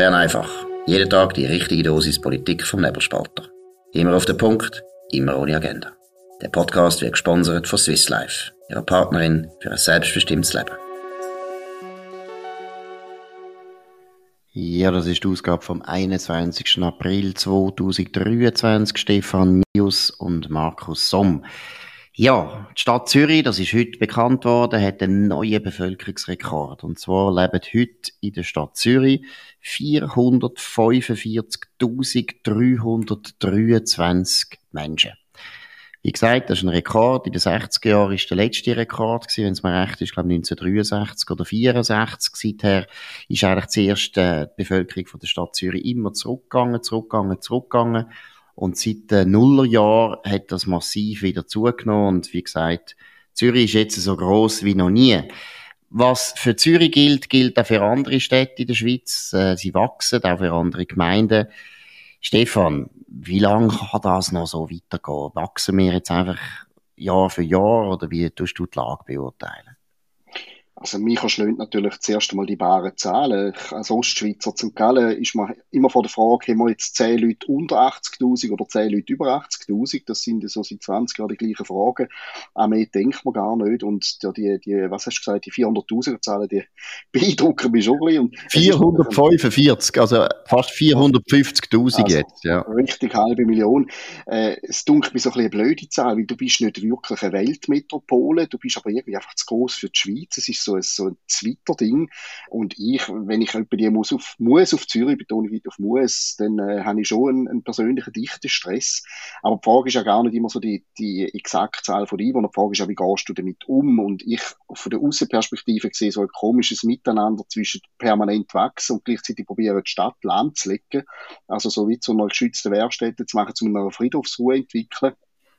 Bern einfach. Jeden Tag die richtige Dosis Politik vom Nebelspalter. Immer auf den Punkt, immer ohne Agenda. Der Podcast wird gesponsert von Swiss Life, ihrer Partnerin für ein selbstbestimmtes Leben. Ja, das ist die Ausgabe vom 21. April 2023. Stefan Mius und Markus Somm. Ja, die Stadt Zürich, das ist heute bekannt worden, hat einen neuen Bevölkerungsrekord. Und zwar leben heute in der Stadt Zürich 445.323 Menschen. Wie gesagt, das ist ein Rekord. In den 60er Jahren ist der letzte Rekord gewesen, wenn es mir recht ist, glaube 1963 oder 64. Seither ist eigentlich zuerst äh, die Bevölkerung von der Stadt Zürich immer zurückgegangen, zurückgegangen, zurückgegangen. Und seit den Nullerjahren hat das massiv wieder zugenommen. Und wie gesagt, Zürich ist jetzt so groß wie noch nie. Was für Zürich gilt, gilt auch für andere Städte in der Schweiz. Äh, sie wachsen, auch für andere Gemeinden. Stefan, wie lange kann das noch so weitergehen? Wachsen wir jetzt einfach Jahr für Jahr oder wie tust du die Lage beurteilen? Also mich erschlägt natürlich zuerst einmal die baren Zahlen. Als Ostschweizer St. Gallen ist man immer vor der Frage, haben wir jetzt 10 Leute unter 80'000 oder 10 Leute über 80'000? Das sind so seit 20 Jahren die gleichen Fragen. An mehr denkt man gar nicht. Und die, die was hast du gesagt, die 400'000er Zahlen, die beeindrucken mich schon ein bisschen. 445, also fast 450'000 also, jetzt, ja. Richtig, halbe Million. Äh, es dunkelt mir so ein bisschen eine blöde Zahl, weil du bist nicht wirklich eine Weltmetropole, du bist aber irgendwie einfach zu groß für die Schweiz. Es ist so ein, so ein Twitter-Ding. Und ich, wenn ich bei dir muss auf, muss auf Zürich, wieder auf muss, dann äh, habe ich schon einen, einen persönlichen dichten Stress. Aber die Frage ist ja gar nicht immer so die, die exakte Zahl von dir, sondern die Frage ist ja, wie gehst du damit um? Und ich von der Außenperspektive sehe so ein komisches Miteinander zwischen permanent wachsen und gleichzeitig probieren, die Stadt lahmzulegen. Also so wie zu einer geschützten Wehrstätte zu machen, zu einer Friedhofsruhe entwickeln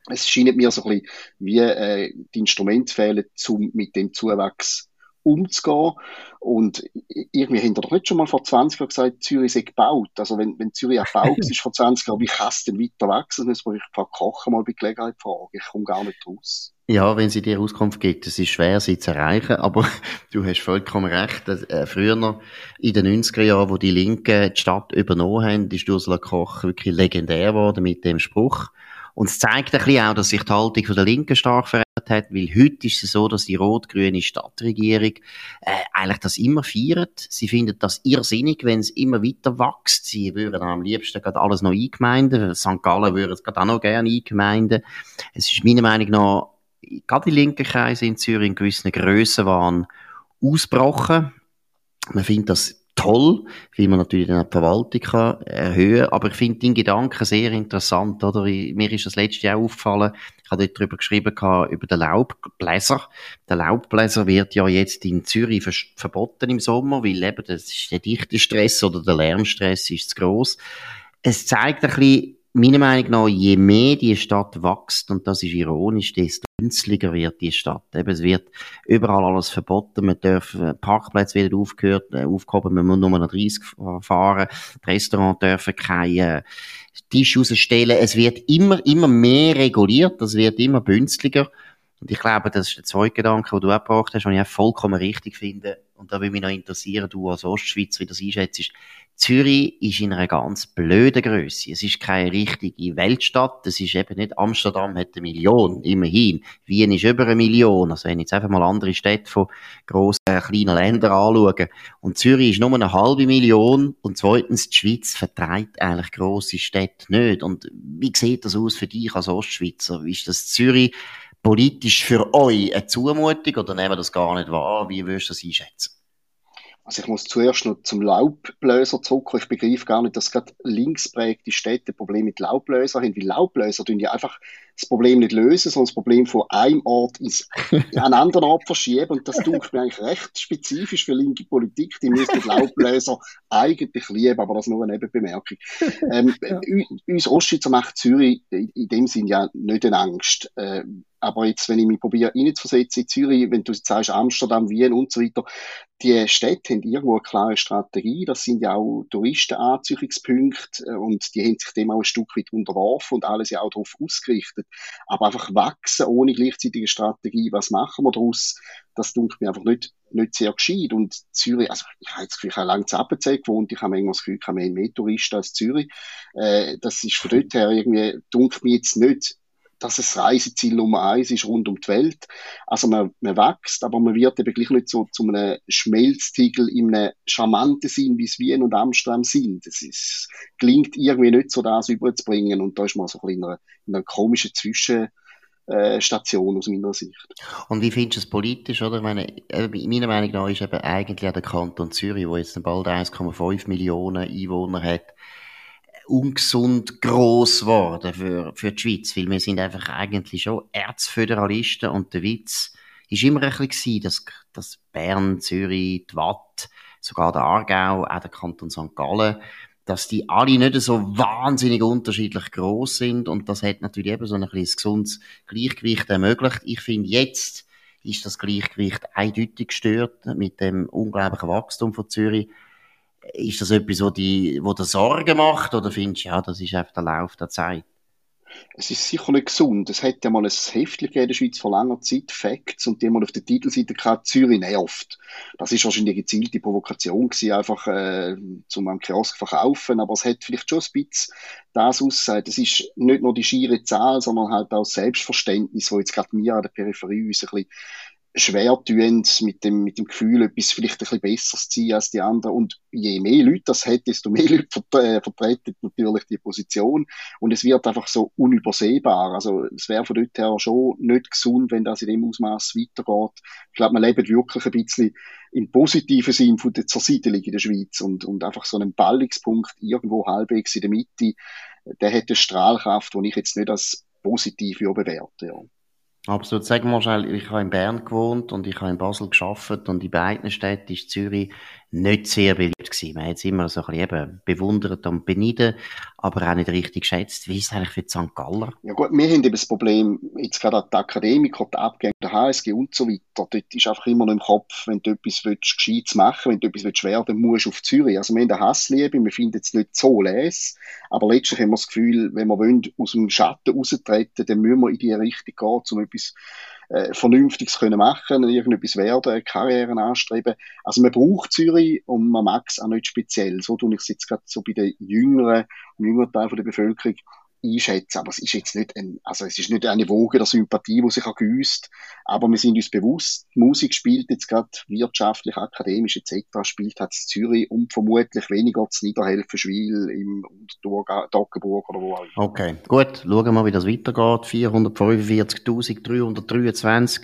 es scheint mir so ein bisschen wie äh, die Instrumente fehlen, um mit dem Zuwachs umzugehen. Und irgendwie haben wir doch nicht schon mal vor 20 Jahren gesagt, Zürich sei gebaut. Also wenn, wenn Zürich erbaut ist vor 20 Jahren, wie kann es denn weiter wachsen? Das muss ich Frau Kochen mal bei Gelegenheit fragen. Ich komme gar nicht raus. Ja, wenn sie dir Auskunft gibt, es ist schwer, sie zu erreichen, aber du hast vollkommen recht. Äh, früher noch, in den 90er Jahren, wo die Linken die Stadt übernommen haben, ist Ursula Koch wirklich legendär geworden mit dem Spruch. Und es zeigt ein bisschen auch, dass sich die Haltung von der Linken stark verändert hat, weil heute ist es so, dass die rot-grüne Stadtregierung äh, eigentlich das immer feiert. Sie findet das irrsinnig, wenn es immer weiter wächst. Sie würden am liebsten gerade alles noch eingemeinden. St. Gallen würde es gerade auch noch gerne eingemeinden. Es ist meiner Meinung nach, gerade die linken Kreise in Zürich in gewissen Grössenwahn ausgebrochen. Man findet das toll, wie man natürlich dann die Verwaltung kann erhöhen kann. Aber ich finde den Gedanken sehr interessant, oder? Mir ist das letzte Jahr aufgefallen, ich habe dort darüber geschrieben, über den Laubbläser. Der Laubbläser wird ja jetzt in Zürich verboten im Sommer, weil eben das ist der dichte Stress oder der Lärmstress ist zu gross. Es zeigt ein bisschen, meiner Meinung nach, je mehr die Stadt wächst, und das ist ironisch, desto günstiger wird die Stadt. Eben, es wird überall alles verboten, man darf, äh, Parkplätze werden aufgehört, äh, aufgehoben, man muss nur noch 30 fahren, die Restaurants dürfen keine Tisch rausstellen, es wird immer, immer mehr reguliert, das wird immer günstiger. Und ich glaube, das ist der zweite Gedanke, den du auch gebracht hast, den ich auch vollkommen richtig finde. Und da würde mich noch interessieren, du als Ostschweizer, wie das einschätzt. Zürich ist in einer ganz blöden Größe. Es ist keine richtige Weltstadt. Es ist eben nicht, Amsterdam hat eine Million, immerhin. Wien ist über eine Million. Also wenn ich jetzt einfach mal andere Städte von grossen, kleinen Ländern anschaue. Und Zürich ist nur eine halbe Million. Und zweitens, die Schweiz vertreibt eigentlich grosse Städte nicht. Und wie sieht das aus für dich als Ostschweizer? Ist das Zürich politisch für euch eine Zumutung oder nehmen wir das gar nicht wahr? Wie würdest du das einschätzen? Also ich muss zuerst noch zum Laubbläser zurückkommen. Ich begreife gar nicht, dass gerade linksprägte Städte Probleme mit Laubbläsern haben, weil Laubbläser tun ja einfach das Problem nicht lösen, sondern das Problem von einem Ort ins, an einen anderen Ort verschieben. Und das tut mir eigentlich recht spezifisch für linke Politik. Die müssen Laubbläser eigentlich lieben, aber das nur eine Nebenbemerkung. Ähm, ja. Uns Ostschweizer macht Zürich in dem Sinn ja nicht eine Angst. Äh, aber jetzt, wenn ich mich probiere reinzuversetzen in Zürich, wenn du jetzt sagst Amsterdam, Wien und so weiter, die Städte haben irgendwo eine klare Strategie. Das sind ja auch Touristenanziehungspunkte äh, und die haben sich dem auch ein Stück weit unterworfen und alles ja auch darauf ausgerichtet. Aber einfach wachsen ohne gleichzeitige Strategie, was machen wir daraus? Das tut mir einfach nicht nicht sehr gescheit. Und Zürich, also ich habe jetzt ich habe lange zu Appenzell gewohnt, ich habe manchmal das Gefühl, ich habe mehr, Touristen als Zürich. Äh, das ist von dort her irgendwie, dunkelt mir jetzt nicht, dass es Reiseziel Nummer eins ist rund um die Welt. Also man, man wächst, aber man wird eben gleich nicht so zu einem Schmelztiegel in einem charmanten Sinn, wie es Wien und Amsterdam sind. Es ist, gelingt irgendwie nicht so, das überzubringen und da ist man so ein bisschen in einer, in einer komischen Zwischen, Station aus meiner Sicht. Und wie findest du es politisch, oder? Ich meine, äh, meiner Meinung nach ist eben eigentlich der Kanton Zürich, wo jetzt bald 1,5 Millionen Einwohner hat, ungesund gross geworden für, für die Schweiz, weil wir sind einfach eigentlich schon Erzföderalisten und der Witz ist immer ein bisschen dass, dass Bern, Zürich, die Watt, sogar der Aargau, auch der Kanton St. Gallen, dass die alle nicht so wahnsinnig unterschiedlich groß sind und das hat natürlich eben so ein bisschen gesundes Gleichgewicht ermöglicht. Ich finde jetzt ist das Gleichgewicht eindeutig gestört mit dem unglaublichen Wachstum von Zürich. Ist das etwas, wo, die, wo dir Sorgen macht oder findest du, ja, das ist einfach der Lauf der Zeit? es ist sicher nicht gesund. Es hat ja mal ein Heftchen in der Schweiz vor langer Zeit, Facts, und die haben auf der Titelseite gehabt, Zürich nervt. Das ist wahrscheinlich eine gezielte Provokation gewesen, einfach äh, zum am Kiosk verkaufen, aber es hat vielleicht schon ein bisschen das aussagt. Es ist nicht nur die schiere Zahl, sondern halt auch das Selbstverständnis, wo jetzt gerade mir an der Peripherie uns ein bisschen schwer tun, mit dem, mit dem Gefühl, etwas vielleicht ein bisschen besser zu ziehen als die anderen. Und je mehr Leute das hat, desto mehr Leute äh, vertreten natürlich die Position. Und es wird einfach so unübersehbar. Also, es wäre von dort her schon nicht gesund, wenn das in dem Ausmaß weitergeht. Ich glaube, man lebt wirklich ein bisschen im positiven Sinn von der Zersiedelung in der Schweiz und, und einfach so einen Ballungspunkt irgendwo halbwegs in der Mitte, der hat eine Strahlkraft, die ich jetzt nicht als positiv bewerte. Ja. Absolut. Sag mal schnell, ich habe in Bern gewohnt und ich habe in Basel geschafft und in beiden Städten ist Zürich nicht sehr beliebt gewesen. Man hat es immer so ein bisschen eben bewundert und beneiden, aber auch nicht richtig geschätzt. Wie ist es eigentlich für St. Galler? Ja gut, wir haben eben das Problem, jetzt gerade die Akademiker, die Abgänge der HSG und so weiter, dort ist einfach immer noch im Kopf, wenn du etwas willst, Gescheites machen wenn du etwas willst werden musst du auf Zürich. Also wir haben eine Hassliebe, wir finden es nicht so les, aber letztlich haben wir das Gefühl, wenn wir wollen, aus dem Schatten raustreten, dann müssen wir in die Richtung gehen, um etwas äh, Vernünftiges können machen, irgendetwas werden, Karrieren anstreben. Also man braucht Zürich und man mag es auch nicht speziell. So tue ich es jetzt gerade so bei den jüngeren, jüngeren Teil der Bevölkerung einschätzen. Aber es ist jetzt nicht ein, also es ist nicht eine Woge der Sympathie, die sich ergüsst. Aber wir sind uns bewusst, Musik spielt jetzt gerade wirtschaftlich, akademisch etc. spielt hat Zürich und vermutlich weniger zu Niederhelfenschwil im Toggenburg oder wo auch immer. Okay, gut. Schauen wir mal, wie das weitergeht. 445.323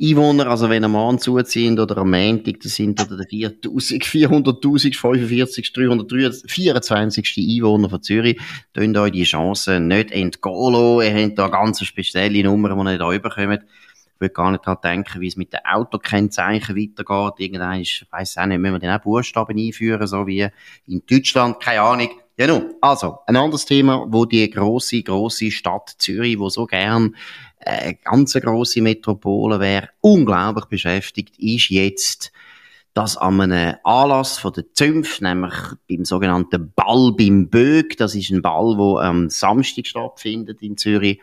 Einwohner, also wenn am Mann zuziehen oder am Montag, das sind oder der 400.000, 45, 324. Einwohner von Zürich, tun euch die Chance nicht entgehen lassen. Ihr habt da ganz spezielle Nummern, die ihr nicht überkommt. Ich würde gar nicht daran denken, wie es mit den Autokennzeichen weitergeht. Irgendwann, ich weiss auch nicht, müssen wir dann auch Buchstaben einführen, so wie in Deutschland, keine Ahnung. Nun, also, ein anderes Thema, wo die große, große Stadt Zürich, wo so gern eine äh, ganz grosse Metropole wäre, unglaublich beschäftigt, ist jetzt, dass an einem Anlass von der Zünft, nämlich beim sogenannten Ball beim Bög, das ist ein Ball, wo am Samstag stattfindet in Zürich,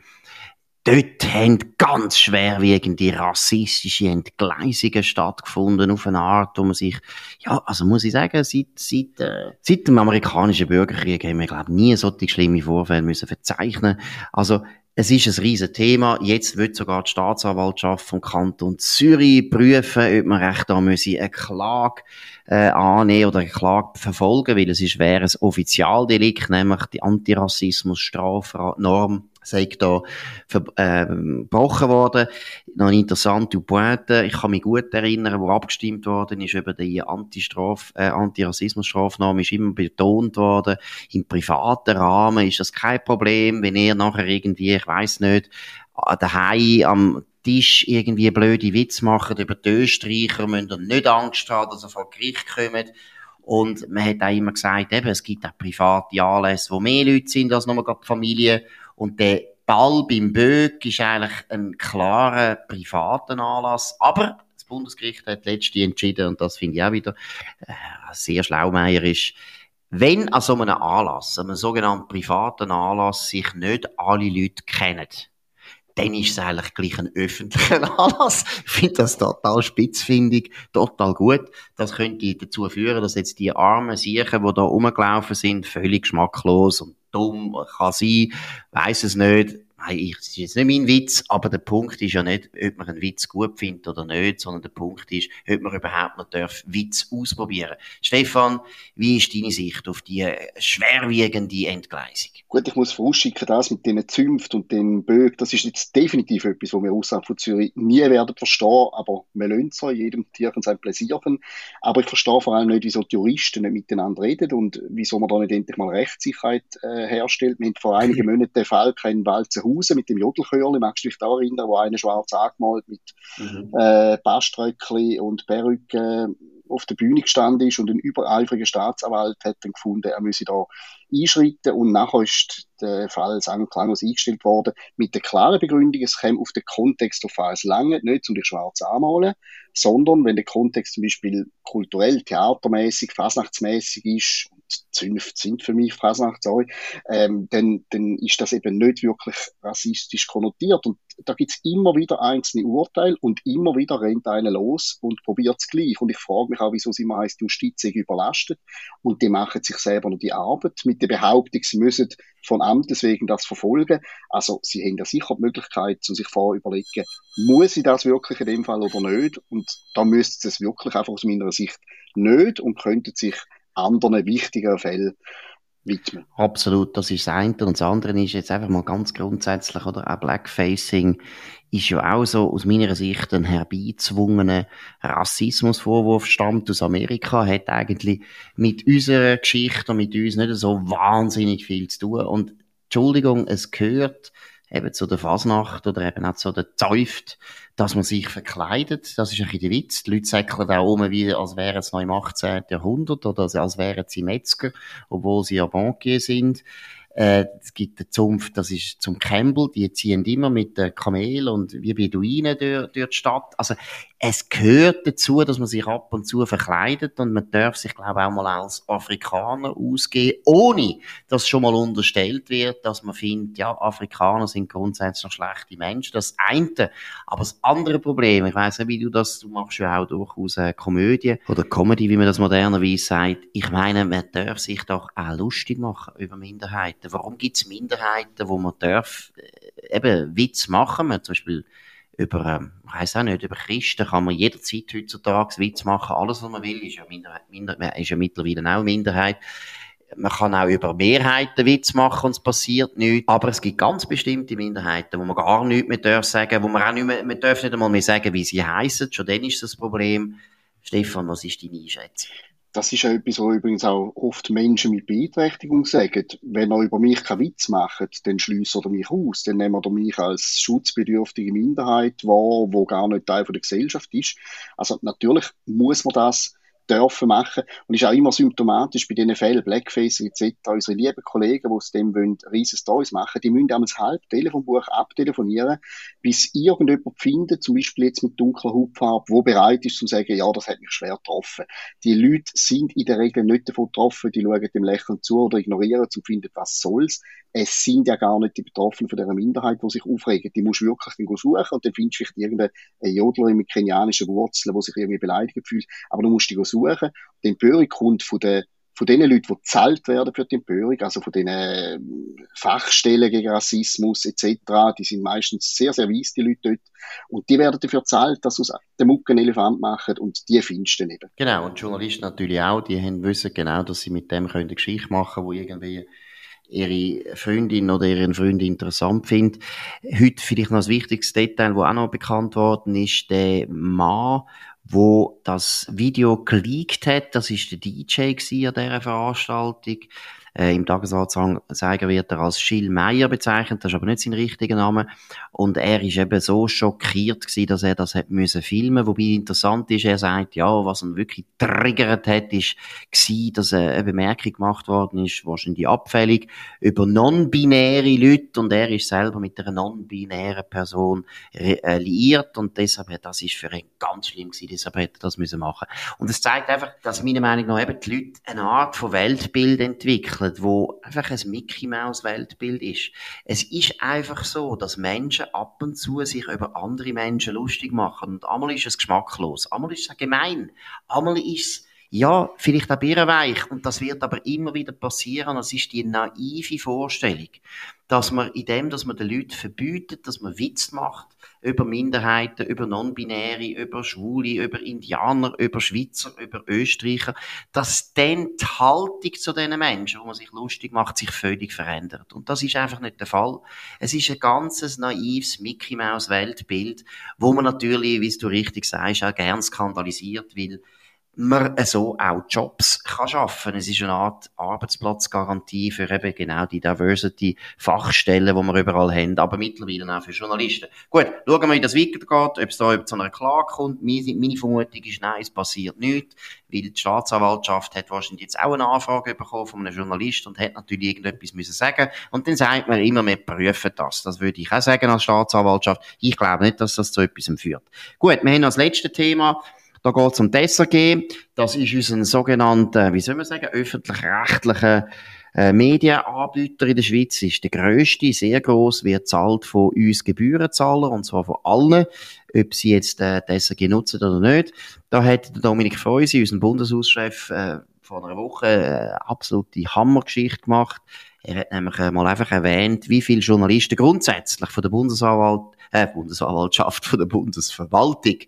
dort haben ganz schwerwiegende rassistische Entgleisungen stattgefunden auf eine Art, wo man sich, ja, also muss ich sagen, seit, seit, äh, seit dem amerikanischen Bürgerkrieg haben wir, glaube ich, nie solche schlimme Vorfälle müssen verzeichnen. Also, es ist ein riesen Thema. Jetzt wird sogar die Staatsanwaltschaft vom Kanton Zürich prüfen, ob man recht da müsse eine Klage äh, annehmen oder eine Klage verfolgen, weil es ist wäre ein Offizialdelikt, nämlich die Antirassismus-Strafnorm sei da verbrochen äh, worden. Noch eine interessante Pointe. Ich kann mich gut erinnern, wo abgestimmt worden ist über die Antistraf, äh, Antirassismus-Strafnorm, ist immer betont worden, im privaten Rahmen ist das kein Problem, wenn ihr nachher irgendwie, ich weiß nicht, daheim am Tisch irgendwie blöde Witz machen über die Österreicher, müsst ihr nicht Angst haben, dass ihr vor Gericht kommt. Und man hat auch immer gesagt, eben, es gibt auch private Anlässe, wo mehr Leute sind als nur die Familie. Und der Ball beim Böck ist eigentlich ein klarer privater Anlass. Aber das Bundesgericht hat letztlich entschieden, und das finde ich auch wieder äh, sehr schlaumeierisch, wenn an so einem Anlass, einem sogenannten privaten Anlass, sich nicht alle Leute kennen, dann ist es eigentlich gleich ein öffentlicher Anlass. Ich finde das total spitzfindig, total gut. Das könnte dazu führen, dass jetzt die armen Siechen, die da rumgelaufen sind, völlig geschmacklos und dumm kann sein, weiß es nicht, Nein, ich, das ist jetzt nicht mein Witz, aber der Punkt ist ja nicht, ob man einen Witz gut findet oder nicht, sondern der Punkt ist, ob man überhaupt noch darf Witz ausprobieren. Stefan, wie ist deine Sicht auf die schwerwiegende Entgleisung? Gut, ich muss vorausschicken, das mit den Zünft und den Bögen, das ist jetzt definitiv etwas, was wir außerhalb von Zürich nie werden verstehen, aber wir lernen es jedem Tierchen sein Pläsierchen. Aber ich verstehe vor allem nicht, wieso die Juristen nicht miteinander reden und wieso man da nicht endlich mal Rechtssicherheit äh, herstellt. Wir haben vor einigen Monaten den Fall in Walzenhausen Hause mit dem Jodelchörli, magst du dich da erinnern, wo einer schwarz angemalt mit mhm. äh, Baströckli und Perücke auf der Bühne gestanden ist und ein übereifriger Staatsanwalt hat dann gefunden, er müsse da einschreiten und nachher ist der Fall sang- klanglos eingestellt worden mit der klaren Begründung, es käme auf den Kontext auf an. Es lange nicht, um dich schwarz anmalen, sondern wenn der Kontext zum Beispiel kulturell, theatermäßig, fasnachtsmäßig ist, Zünfte sind für mich Fasnacht, sorry, ähm, dann, dann ist das eben nicht wirklich rassistisch konnotiert. Und da gibt's immer wieder einzelne Urteile und immer wieder rennt einer los und probiert es gleich. Und ich frage mich auch, wieso sie immer heißt, Justiz überlastet und die machen sich selber noch die Arbeit mit der Behauptung, sie müssen von Amtes wegen das verfolgen. Also sie haben ja sicher die Möglichkeit, zu sich vorher überlegen, muss ich das wirklich in dem Fall oder nicht? Und da müsste es wirklich einfach aus meiner Sicht nicht und könnten sich anderen wichtigen Fällen widmen. Absolut, das ist das eine. Und das andere ist jetzt einfach mal ganz grundsätzlich, oder? Auch Blackfacing ist ja auch so aus meiner Sicht ein herbeizwungener Rassismusvorwurf, stammt aus Amerika, hat eigentlich mit unserer Geschichte und mit uns nicht so wahnsinnig viel zu tun. Und Entschuldigung, es gehört eben zu der Fasnacht oder eben auch zu der Zäuft, dass man sich verkleidet. Das ist ein bisschen der Witz. Die Leute säckeln da um, wie, als wären sie noch im 18. Jahrhundert oder als wären sie Metzger, obwohl sie ja Bankier sind. Äh, es gibt eine Zunft, das ist zum Campbell, die ziehen immer mit der Kamel und wie Beduinen durch, durch die Stadt. Also, es gehört dazu, dass man sich ab und zu verkleidet und man darf sich, glaube ich, auch mal als Afrikaner ausgehen, ohne dass schon mal unterstellt wird, dass man findet, ja, Afrikaner sind grundsätzlich schlechte Menschen. Das eine. Aber das andere Problem, ich weiss nicht, wie du das, du machst ja auch durchaus eine Komödie oder Comedy, wie man das modernerweise sagt. Ich meine, man darf sich doch auch lustig machen über Minderheiten. Warum gibt es Minderheiten, wo man darf, äh, eben Witz machen? Man zum Beispiel über, ähm, ich auch nicht, über Christen kann man jederzeit heutzutage Witz machen. Alles, was man will, ist ja, Minderheit, Minderheit, ist ja mittlerweile auch eine Minderheit. Man kann auch über Mehrheiten Witz machen und es passiert nichts. Aber es gibt ganz bestimmte Minderheiten, wo man gar nichts mehr darf sagen, wo man auch nicht mehr, man darf nicht einmal mehr sagen, wie sie heißen. Schon dann ist das Problem. Stefan, was ist deine Einschätzung? Das ist etwas, was übrigens auch oft Menschen mit Beeinträchtigung sagen. Wenn er über mich keinen Witz macht, dann schließt er mich aus. Dann nehmen er mich als schutzbedürftige Minderheit wahr, wo gar nicht Teil der Gesellschaft ist. Also natürlich muss man das dürfen machen. Und ist auch immer symptomatisch bei diesen Fällen, Blackface etc. Unsere lieben Kollegen, die aus dem wollen, riesen Stories machen, die müssen damals halb Telefonbuch abtelefonieren, bis irgendjemand findet, zum Beispiel jetzt mit dunkler Hautfarbe, wo bereit ist zu sagen, ja, das hat mich schwer getroffen. Die Leute sind in der Regel nicht davon getroffen, die schauen dem Lächeln zu oder ignorieren und finden, was soll's. Es sind ja gar nicht die Betroffenen von dieser Minderheit, die sich aufregen. Die musst du wirklich dann suchen und dann findest du vielleicht irgendeine Jodlerin mit kenianischen Wurzeln, die sich irgendwie beleidigt fühlt. Aber du musst die suchen. Die Empörung kommt von den von den Leuten, die gezahlt werden für die Empörung, also von den Fachstellen gegen Rassismus etc., die sind meistens sehr, sehr weiss, die Leute dort. Und die werden dafür gezahlt, dass sie aus dem Mucken Elefant machen und die findest du eben. Genau, und Journalisten natürlich auch, die haben wissen genau, dass sie mit dem können eine Geschichte machen können, wo irgendwie ihre Freundin oder ihren Freund interessant findet. Heute vielleicht noch ein wichtiges Detail, das auch noch bekannt worden ist, der Mann, wo das Video geleakt hat. Das ist der DJ an dieser Veranstaltung. Äh, Im Tagesanzeiger wird er als Schill Meier bezeichnet, das ist aber nicht sein richtiger Name. Und er ist eben so schockiert gewesen, dass er das hat müssen filmen. Wobei interessant ist, er sagt, ja, was ihn wirklich triggert hat, ist gewesen, dass eine Bemerkung gemacht worden ist, wahrscheinlich abfällig, über non-binäre Leute und er ist selber mit einer non-binären Person äh, liiert und deshalb, das ist für ihn ganz schlimm gewesen, deshalb hätte er das müssen machen. Und es zeigt einfach, dass meiner Meinung nach eben die Leute eine Art von Weltbild entwickeln entwickelt, wo einfach ein Mickey Maus Weltbild ist. Es ist einfach so, dass Menschen ab und zu sich über andere Menschen lustig machen. Und einmal ist es geschmacklos, einmal ist es gemein, einmal ist es ja, vielleicht auch birrenweich. Und das wird aber immer wieder passieren. Das ist die naive Vorstellung, dass man in dem, dass man den Leuten verbietet, dass man Witz macht über Minderheiten, über Non-Binäre, über Schwule, über Indianer, über Schweizer, über Österreicher, dass dann die Haltung zu diesen Menschen, wo man sich lustig macht, sich völlig verändert. Und das ist einfach nicht der Fall. Es ist ein ganzes naives Mickey Maus Weltbild, wo man natürlich, wie du richtig sagst, auch gern skandalisiert, weil man so auch Jobs kann schaffen. Es ist eine Art Arbeitsplatzgarantie für eben genau die Diversity-Fachstellen, die wir überall haben, aber mittlerweile auch für Journalisten. Gut, schauen wir, wie das weitergeht, ob es da zu einer Klage kommt. Meine, meine Vermutung ist, nein, es passiert nichts, weil die Staatsanwaltschaft hat wahrscheinlich jetzt auch eine Anfrage bekommen von einem Journalist und hat natürlich irgendetwas müssen sagen. Und dann sagt man immer, wir prüfen das. Das würde ich auch sagen als Staatsanwaltschaft. Ich glaube nicht, dass das zu etwas führt. Gut, wir haben als letztes Thema da geht es um das SRG. Das ist unser sogenannter, wie soll man sagen, öffentlich-rechtlicher äh, Medienanbieter in der Schweiz. Ist der grösste, sehr gross, wird zahlt von uns Gebührenzahler, und zwar von allen, ob sie jetzt äh, das SRG nutzen oder nicht. Da hat der Dominik Freusi, unser Bundeshauschef, äh, vor einer Woche eine absolute Hammergeschichte gemacht. Er hat nämlich äh, mal einfach erwähnt, wie viele Journalisten grundsätzlich von der Bundesanwalt, äh, Bundesanwaltschaft, von der Bundesverwaltung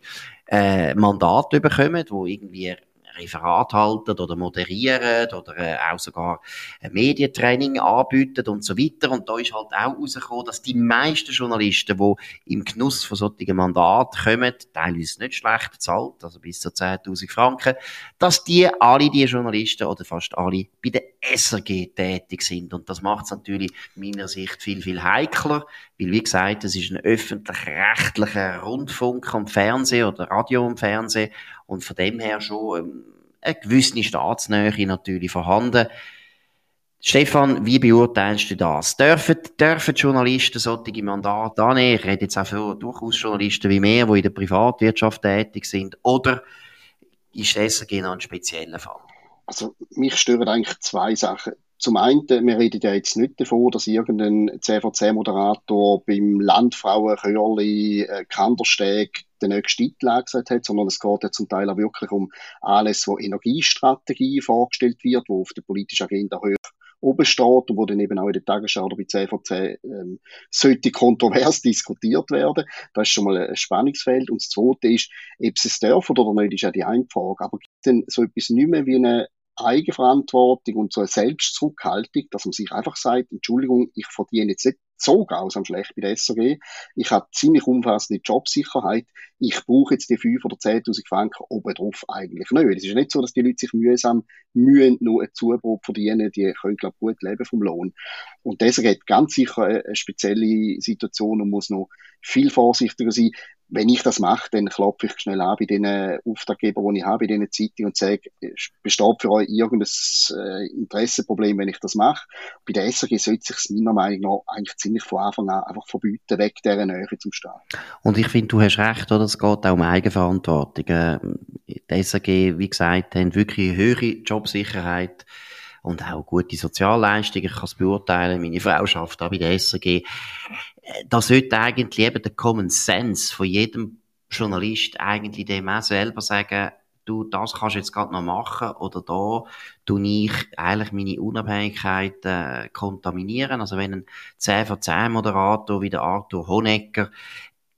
äh, Mandate bekommen, wo irgendwie Referat halten oder moderieren oder äh, auch sogar ein Medientraining anbieten und so weiter. Und da ist halt auch herausgekommen, dass die meisten Journalisten, die im Genuss von solchen Mandaten kommen, teilweise nicht schlecht bezahlt, also bis zu 10.000 Franken, dass die alle die Journalisten oder fast alle bei der SRG tätig sind. Und das macht es natürlich meiner Sicht viel, viel heikler, weil wie gesagt, es ist ein öffentlich-rechtlicher Rundfunk und Fernsehen oder Radio und Fernsehen und von dem her schon ähm, eine gewisse Staatsnähe natürlich vorhanden. Stefan, wie beurteilst du das? Dürfen, dürfen Journalisten solche Mandate annehmen? Ich rede jetzt auch für durchaus Journalisten wie mehr, die in der Privatwirtschaft tätig sind. Oder ist das genau ein spezieller Fall? Also, mich stören eigentlich zwei Sachen. Zum einen, wir reden ja jetzt nicht davon, dass irgendein CVC-Moderator beim Landfrauenchörli äh, Kandersteg den nächsten Titel angesagt hat, sondern es geht ja zum Teil auch wirklich um alles, wo Energiestrategie vorgestellt wird, wo auf der politischen Agenda hoch oben steht und wo dann eben auch in der Tagesschau oder bei CVC ähm, sollte kontrovers diskutiert werden. Das ist schon mal ein Spannungsfeld. Und das Zweite ist, ob es dürfen oder nicht, ist ja die eine Frage. Aber gibt denn so etwas nicht mehr wie eine Eigenverantwortung und so eine Selbstzurückhaltung, dass man sich einfach sagt, Entschuldigung, ich verdiene jetzt nicht so grausam schlecht bei der SRG. Ich habe ziemlich umfassende Jobsicherheit. Ich brauche jetzt die 5 oder 10.000 Franken obendrauf eigentlich nicht. Es ist nicht so, dass die Leute sich mühsam mühen, nur ein Zubrot verdienen. Die können, glaube ich, gut leben vom Lohn. Und deswegen hat ganz sicher eine spezielle Situation und muss noch viel vorsichtiger sein wenn ich das mache, dann klopfe ich schnell an bei den Auftraggebern, die ich habe, bei diesen Zeitungen und sage, besteht für euch irgendein äh, Interessenproblem, wenn ich das mache? Bei der SRG sollte sich meiner Meinung nach eigentlich ziemlich von Anfang an einfach verbieten, weg dieser Nähe zum Staat. Und ich finde, du hast recht, oder? Es geht auch um Eigenverantwortung. Äh, die SRG, wie gesagt, haben wirklich eine höhere Jobsicherheit und auch gute Sozialleistungen. Ich kann es beurteilen. Meine Frau schafft auch bei der SRG da sollte eigentlich eben der Common Sense von jedem Journalist eigentlich dem auch selber sagen, du, das kannst du jetzt gerade noch machen oder da tu ich eigentlich meine Unabhängigkeit äh, kontaminieren. Also wenn ein 10 von 10 Moderator wie der Arthur Honecker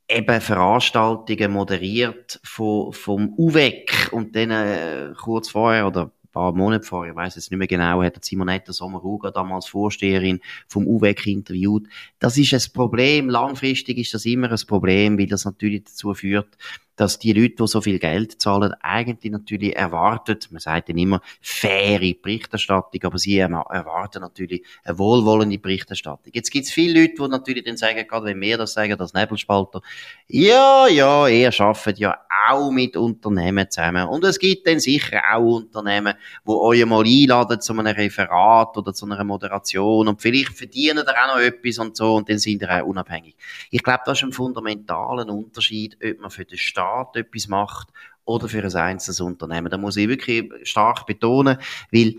eben Veranstaltungen moderiert vom, vom UWEC und dann äh, kurz vorher oder paar Monate vorher, ich weiß jetzt nicht mehr genau, hat Simonetta Sommaruga damals Vorsteherin vom UWEC interviewt. Das ist ein Problem. Langfristig ist das immer ein Problem, weil das natürlich dazu führt, dass die Leute, die so viel Geld zahlen, eigentlich natürlich erwartet, man sagt dann immer, faire Berichterstattung, aber sie erwarten natürlich eine wohlwollende Berichterstattung. Jetzt gibt es viele Leute, die natürlich dann sagen, gerade wenn wir das sagen, das Nebelspalter, ja, ja, ihr arbeitet ja auch mit Unternehmen zusammen. Und es gibt dann sicher auch Unternehmen, die euch mal einladen zu einem Referat oder zu einer Moderation und vielleicht verdienen da auch noch etwas und so und dann sind ihr auch unabhängig. Ich glaube, das ist ein fundamentaler Unterschied, ob man für den Staat Staat etwas macht oder für ein einzelnes Unternehmen. Da muss ich wirklich stark betonen, weil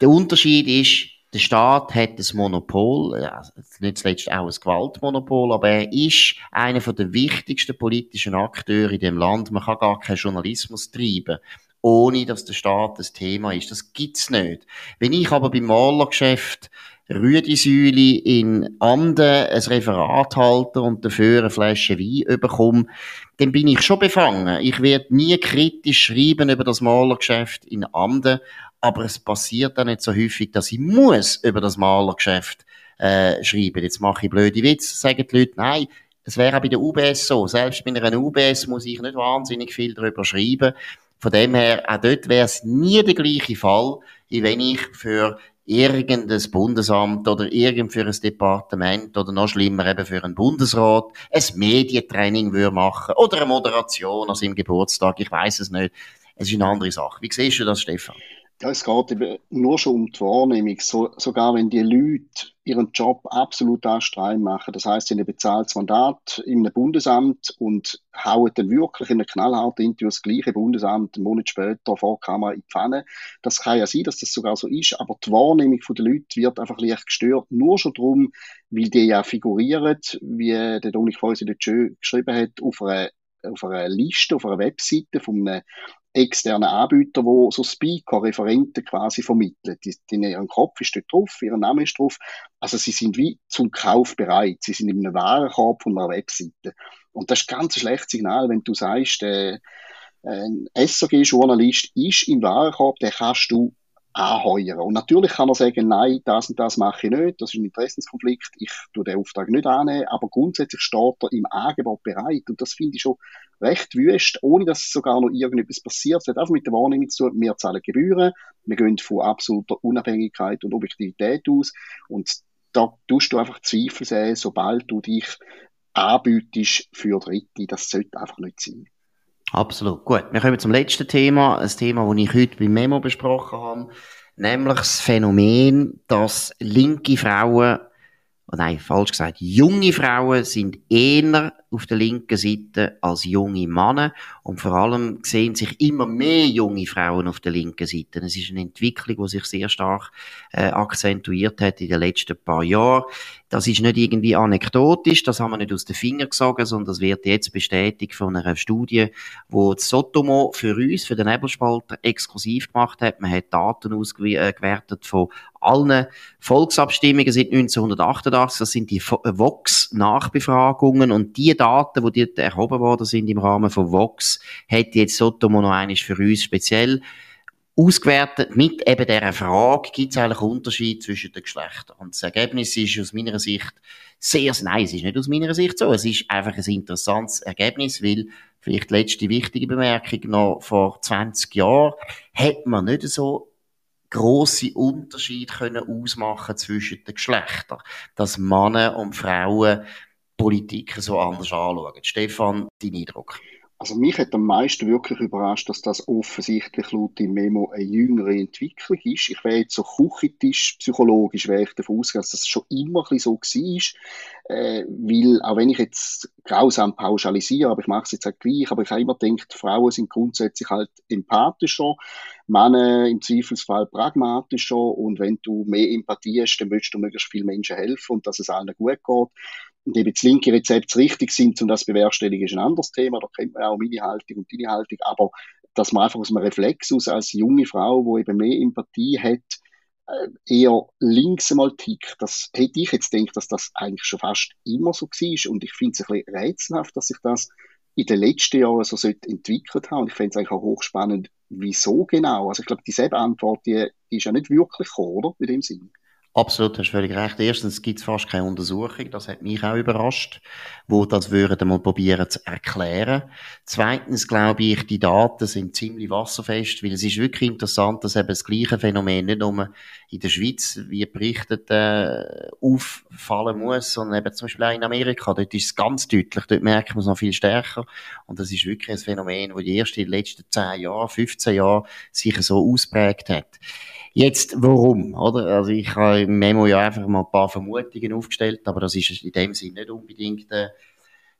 der Unterschied ist, der Staat hat ein Monopol, ja, nicht zuletzt auch ein Gewaltmonopol, aber er ist einer der wichtigsten politischen Akteure in dem Land. Man kann gar keinen Journalismus treiben, ohne dass der Staat das Thema ist. Das gibt's nicht. Wenn ich aber beim Malergeschäft Rüdisäule in Anden ein Referat halte und dafür eine Flasche Wein bekomme, dann bin ich schon befangen. Ich werde nie kritisch schreiben über das Malergeschäft in Anden, aber es passiert auch nicht so häufig, dass ich muss über das Malergeschäft äh, schreiben. Jetzt mache ich blöde Witze, sagen die Leute, nein, es wäre auch bei der UBS so. Selbst bei einer UBS muss ich nicht wahnsinnig viel darüber schreiben. Von dem her, auch dort wäre es nie der gleiche Fall, wie wenn ich für irgendein Bundesamt oder irgend für ein Departement oder noch schlimmer eben für einen Bundesrat ein Medientraining würde machen oder eine Moderation an seinem Geburtstag, ich weiß es nicht. Es ist eine andere Sache. Wie siehst du das, Stefan? Es geht nur schon um die Wahrnehmung. So, sogar wenn die Leute ihren Job absolut anstrengend machen, das heißt, sie haben ein bezahltes Mandat in einem Bundesamt und hauen dann wirklich in einer knallharten Interview das gleiche Bundesamt einen Monat später vor Kamera in die Pfanne. Das kann ja sein, dass das sogar so ist, aber die Wahrnehmung der Leute wird einfach leicht gestört, nur schon darum, weil die ja figurieren, wie der Dominik Feusi geschrieben hat, auf einer auf einer Liste, auf einer Webseite von einem externen Anbieter, wo so Speaker, Referenten quasi vermitteln. Die, die, ihren Kopf ist dort drauf, ihr Name ist drauf. Also sie sind wie zum Kauf bereit. Sie sind in einem Warenkorb von einer Webseite. Und das ist ein ganz schlechtes Signal, wenn du sagst, äh, ein SAG-Journalist ist im Warenkorb, den kannst du anheuern. Und natürlich kann er sagen, nein, das und das mache ich nicht, das ist ein Interessenskonflikt, ich tue den Auftrag nicht annehmen, aber grundsätzlich steht er im Angebot bereit. Und das finde ich schon recht wüst, ohne dass sogar noch irgendetwas passiert. Es hat einfach mit der Wahrnehmung zu tun, wir zahlen Gebühren, wir gehen von absoluter Unabhängigkeit und Objektivität aus und da tust du einfach Zweifel sehen, sobald du dich anbietest für Dritte. Das sollte einfach nicht sein. Absolut. Gut. Wir kommen zum letzten Thema. Ein Thema, das ich heute beim Memo besprochen habe. Nämlich das Phänomen, dass linke Frauen, oh nein, falsch gesagt, junge Frauen sind eher auf der linken Seite als junge Männer. Und vor allem sehen sich immer mehr junge Frauen auf der linken Seite. Es ist eine Entwicklung, die sich sehr stark äh, akzentuiert hat in den letzten paar Jahren. Das ist nicht irgendwie anekdotisch, das haben wir nicht aus den Fingern gesogen, sondern das wird jetzt bestätigt von einer Studie, wo Sotomo für uns, für den Nebelspalter, exklusiv gemacht hat. Man hat Daten ausgewertet von allen Volksabstimmungen seit 1988. Das sind die Vox-Nachbefragungen und die Daten, die dort erhoben worden sind im Rahmen von Vox, hat jetzt Sotomo noch eines für uns speziell ausgewertet mit eben dieser Frage, gibt es eigentlich Unterschied zwischen den Geschlechtern? Und das Ergebnis ist aus meiner Sicht sehr, nein, es ist nicht aus meiner Sicht so, es ist einfach ein interessantes Ergebnis, weil vielleicht letzte wichtige Bemerkung noch vor 20 Jahren hat man nicht so grosse Unterschied können ausmachen zwischen den Geschlechtern, dass Männer und Frauen Politiker so anders anschauen. Stefan, dein Eindruck? Also mich hat am meisten wirklich überrascht, dass das offensichtlich laut dem Memo eine jüngere Entwicklung ist. Ich wäre jetzt so kuchetisch, psychologisch, wäre ich davon ausgegangen, dass das schon immer ein so war. Äh, weil, auch wenn ich jetzt grausam pauschalisiere, aber ich mache es jetzt auch gleich, aber ich habe immer gedacht, Frauen sind grundsätzlich halt empathischer, Männer im Zweifelsfall pragmatischer und wenn du mehr Empathie hast, dann willst du möglichst vielen Menschen helfen und dass es allen gut geht. Und eben das linke Rezept richtig sind, um das bewerkstelligen, ist ein anderes Thema. Da kennt man auch meine Haltung und deine Haltung. Aber dass man einfach aus einem Reflex aus als junge Frau, die eben mehr Empathie hat, äh, eher links einmal tickt, das hätte ich jetzt gedacht, dass das eigentlich schon fast immer so war. Und ich finde es ein bisschen rätselhaft, dass sich das in den letzten Jahren so entwickelt hat. Und ich finde es eigentlich auch hochspannend, wieso genau. Also ich glaube, dieselbe Antwort, die, die ist ja nicht wirklich gekommen, oder? In dem Sinne. Absolut, hast völlig recht. Erstens gibt es fast keine Untersuchung, das hat mich auch überrascht, wo das würden mal probieren zu erklären. Zweitens glaube ich, die Daten sind ziemlich wasserfest, weil es ist wirklich interessant, dass eben das gleiche Phänomen nicht nur in der Schweiz, wie berichtet, äh, auffallen muss, sondern eben zum Beispiel auch in Amerika. Dort ist es ganz deutlich, dort merkt man es noch viel stärker. Und das ist wirklich ein Phänomen, das die erst in den letzten 10 Jahren, 15 Jahren sich so ausprägt hat. Jetzt, warum, oder? Also ich habe im Memo ja einfach mal ein paar Vermutungen aufgestellt, aber das ist in dem Sinne nicht unbedingt äh,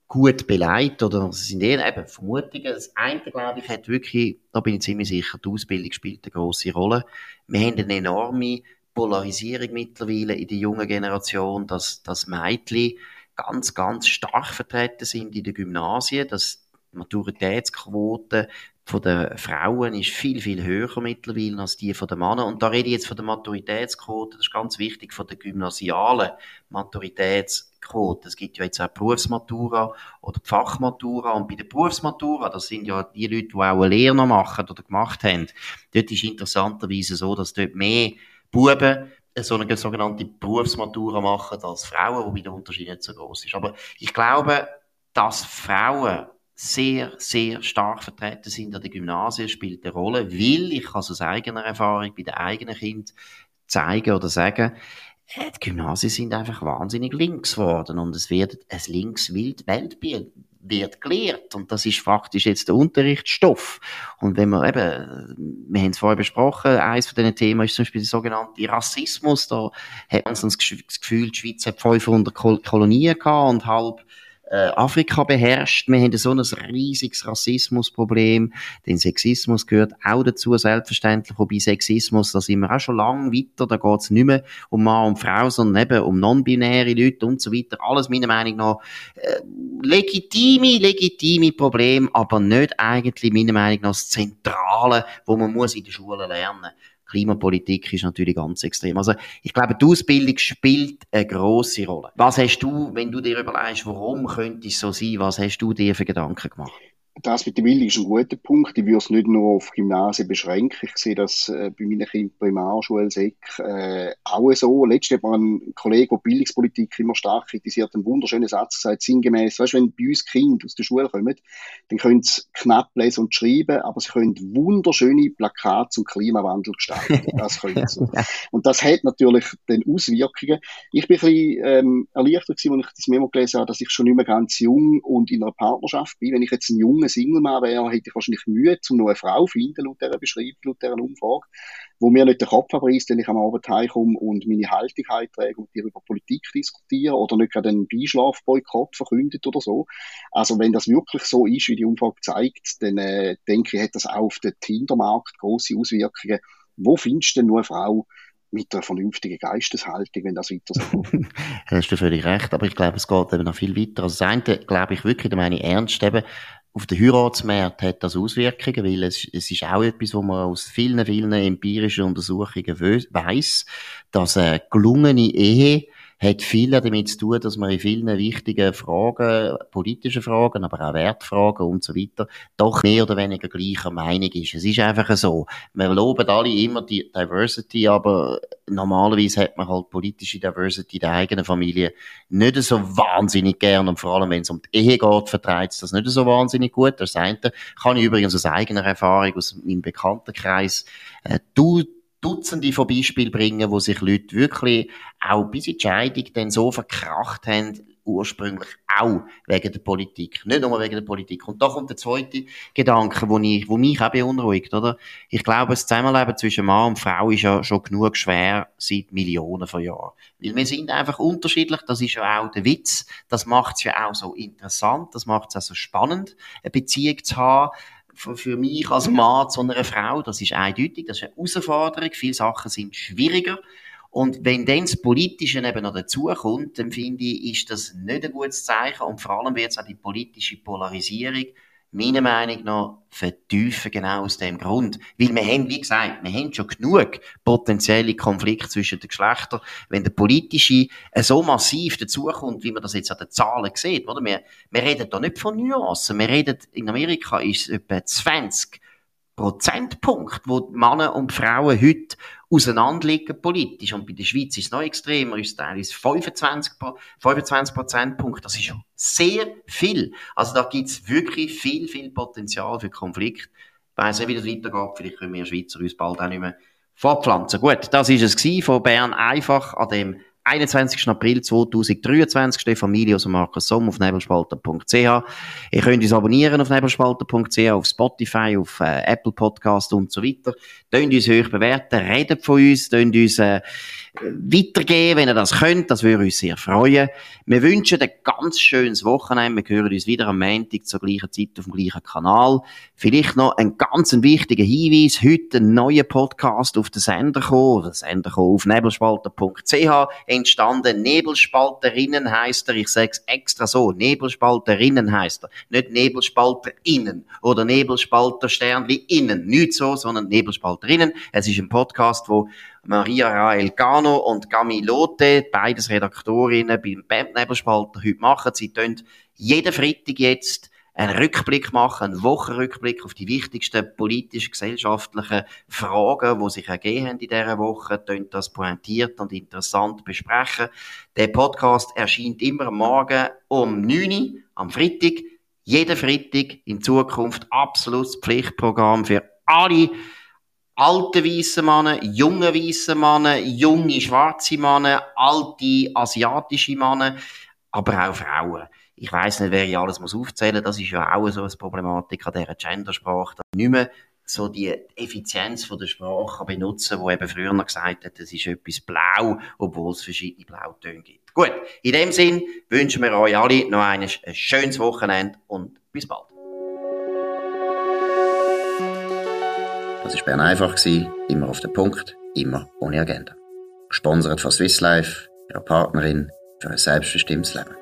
gut beleidigt, oder es sind eher eben Vermutungen. Das eine, glaube ich, hat wirklich, da bin ich ziemlich sicher, die Ausbildung spielt eine grosse Rolle. Wir haben eine enorme Polarisierung mittlerweile in der jungen Generation, dass, dass Mädchen ganz, ganz stark vertreten sind in den Gymnasien, dass die Maturitätsquote von den Frauen ist viel, viel höher mittlerweile als die von den Männern. Und da rede ich jetzt von der Maturitätsquote, das ist ganz wichtig, von der gymnasialen Maturitätsquote. Es gibt ja jetzt auch Berufsmatura oder die Fachmatura. Und bei der Berufsmatura, das sind ja die Leute, die auch eine Lehre noch machen oder gemacht haben, dort ist interessanterweise so, dass dort mehr Buben so eine sogenannte Berufsmatura machen als Frauen, wobei der Unterschied nicht so groß ist. Aber ich glaube, dass Frauen sehr, sehr stark vertreten sind an den Gymnasien, spielt eine Rolle, weil ich kann aus eigener Erfahrung bei den eigenen Kindern zeigen oder sagen, äh, die Gymnasien sind einfach wahnsinnig links geworden und es wird ein links Weltbild wird gelehrt. Und das ist faktisch jetzt der Unterrichtsstoff. Und wenn man eben, wir haben es vorher besprochen, eines von diesen Themen ist zum Beispiel der sogenannte Rassismus. Da hat man so das Gefühl, die Schweiz hat 500 Kolonien gehabt und halb äh, Afrika beherrscht. Wir haben so ein riesiges Rassismusproblem. Den Sexismus gehört auch dazu, selbstverständlich. Wobei Sexismus, da sind wir auch schon lange weiter. Da geht es nicht mehr um Mann und Frau, sondern eben um non-binäre Leute und so weiter. Alles meiner Meinung nach äh, legitime, legitime Probleme, aber nicht eigentlich meiner Meinung nach das Zentrale, wo man muss in der Schule lernen muss. Klimapolitik ist natürlich ganz extrem. Also ich glaube, die Ausbildung spielt eine große Rolle. Was hast du, wenn du dir überlegst, warum könnte es so sein, was hast du dir für Gedanken gemacht? Das mit der Bildung ist ein guter Punkt. Ich würde es nicht nur auf Gymnasien beschränken. Ich sehe das äh, bei meinen Kindern Primarschule, Sek, äh, auch so. Letztens hat mir ein Kollege, der Bildungspolitik immer stark kritisiert, einen wunderschönen Satz gesagt, sinngemäß, weißt, wenn bei uns Kinder aus der Schule kommen, dann können sie knapp lesen und schreiben, aber sie können wunderschöne Plakate zum Klimawandel gestalten. Das können sie. Und das hat natürlich dann Auswirkungen. Ich bin ein bisschen ähm, erleichtert gewesen, als ich das Memo gelesen habe, dass ich schon nicht mehr ganz jung und in einer Partnerschaft bin. Wenn ich jetzt ein junger Single-Mann wäre, hätte ich wahrscheinlich Mühe, um noch eine Frau zu finden, laut dieser Beschreibung, laut dieser Umfrage, wo mir nicht den Kopf abreißt, wenn ich am Abend heimkomme und meine Haltung heimtrage und über Politik diskutiere oder nicht gerade einen Beischlafboykott verkündet oder so. Also wenn das wirklich so ist, wie die Umfrage zeigt, dann äh, denke ich, hat das auch auf den Tindermarkt große Auswirkungen. Wo findest du denn nur eine Frau, mit einer vernünftigen Geisteshaltung, wenn das weiter so hast du völlig recht, aber ich glaube, es geht eben noch viel weiter. Also das eine, glaube ich wirklich, da meine ich ernst eben, auf den Heiratsmarkt hat das Auswirkungen, weil es, es ist auch etwas, wo man aus vielen, vielen empirischen Untersuchungen weiß, dass eine gelungene Ehe hat viel damit zu tun, dass man in vielen wichtigen Fragen, politischen Fragen, aber auch Wertfragen und so weiter, doch mehr oder weniger gleicher Meinung ist. Es ist einfach so. Wir loben alle immer die Diversity, aber normalerweise hat man halt politische Diversity der eigenen Familie nicht so wahnsinnig gern und vor allem, wenn es um die Ehe geht, vertreibt es das nicht so wahnsinnig gut. Das eine kann ich übrigens aus eigener Erfahrung, aus meinem Bekanntenkreis, äh, du Dutzende von Beispielen bringen, wo sich Leute wirklich auch bis in die Scheidung dann so verkracht haben, ursprünglich auch wegen der Politik. Nicht nur wegen der Politik. Und da kommt der zweite Gedanke, wo, ich, wo mich auch beunruhigt, oder? Ich glaube, das Zusammenleben zwischen Mann und Frau ist ja schon genug schwer seit Millionen von Jahren. Weil wir sind einfach unterschiedlich. Das ist ja auch der Witz. Das macht es ja auch so interessant. Das macht es auch so spannend, eine Beziehung zu haben für mich als Mann zu einer Frau, das ist eindeutig, das ist eine Herausforderung, viele Sachen sind schwieriger. Und wenn dann das Politische eben noch dazukommt, dann finde ich, ist das nicht ein gutes Zeichen und vor allem wird es auch die politische Polarisierung meiner Meinung nach vertiefen, genau aus dem Grund. Weil wir haben, wie gesagt, wir haben schon genug potenzielle Konflikte zwischen den Geschlechtern. Wenn der politische so massiv dazukommt, wie man das jetzt an den Zahlen sieht, oder? Wir, wir reden da nicht von Nuancen. Wir reden, in Amerika ist es etwa 20 Prozentpunkt, wo Männer und Frauen heute auseinanderliegen politisch. Und bei der Schweiz ist es noch extremer, ist teilweise 25, 25 Prozentpunkt. Das ist sehr viel. Also da gibt es wirklich viel, viel Potenzial für Konflikt. Ich weiss nicht, wie das weitergeht. Vielleicht können wir Schweizer uns bald auch nicht mehr fortpflanzen. Gut, das ist es von Bern einfach an dem 21. April 2023. Stefan Milius und Markus Somm auf nebelspalter.ch. Ihr könnt uns abonnieren auf nebelspalter.ch, auf Spotify, auf äh, Apple Podcast und so weiter. Tönt uns hoch bewerten, redet von uns, tönt uns äh, weitergeben, wenn ihr das könnt. Das würde uns sehr freuen. Wir wünschen ein ganz schönes Wochenende. Wir hören uns wieder am Montag zur gleichen Zeit auf dem gleichen Kanal. Vielleicht noch ein ganz wichtiger Hinweis. Heute ein neuer Podcast auf den Sender gekommen. Der Sender gekommen auf nebelspalter.ch entstanden. Nebelspalterinnen heisst er. Ich sage es extra so. Nebelspalterinnen heisst er. Nicht Nebelspalterinnen oder Nebelspalter Stern wie innen. Nicht so, sondern Nebelspalterinnen. Es ist ein Podcast, wo Maria Rael Gano und Gami Lotte, beides Redaktorinnen beim Nebelspalter heute machen. Sie tun jeden Freitag jetzt einen Rückblick machen, einen Wochenrückblick auf die wichtigsten politischen, gesellschaftlichen Fragen, die sich ergeben haben in dieser Woche, tun das pointiert und interessant besprechen. Der Podcast erscheint immer Morgen um 9 Uhr am Freitag. Jeden Freitag in Zukunft absolutes Pflichtprogramm für alle alte weiße Männer, junge weiße Männer, junge schwarze Männer, alte asiatische Männer, aber auch Frauen. Ich weiß nicht, wer ich alles muss aufzählen. Das ist ja auch so eine Problematik an dieser Gendersprache, nicht mehr so die Effizienz von der Sprache benutzen, wo eben früher noch gesagt hat, es ist etwas blau, obwohl es verschiedene Blautöne gibt. Gut, in dem Sinn wünschen wir euch alle noch ein schönes Wochenende und bis bald. Das war Bern einfach, immer auf den Punkt, immer ohne Agenda. Gesponsert von Swiss Life, ihrer Partnerin für ein selbstbestimmtes Leben.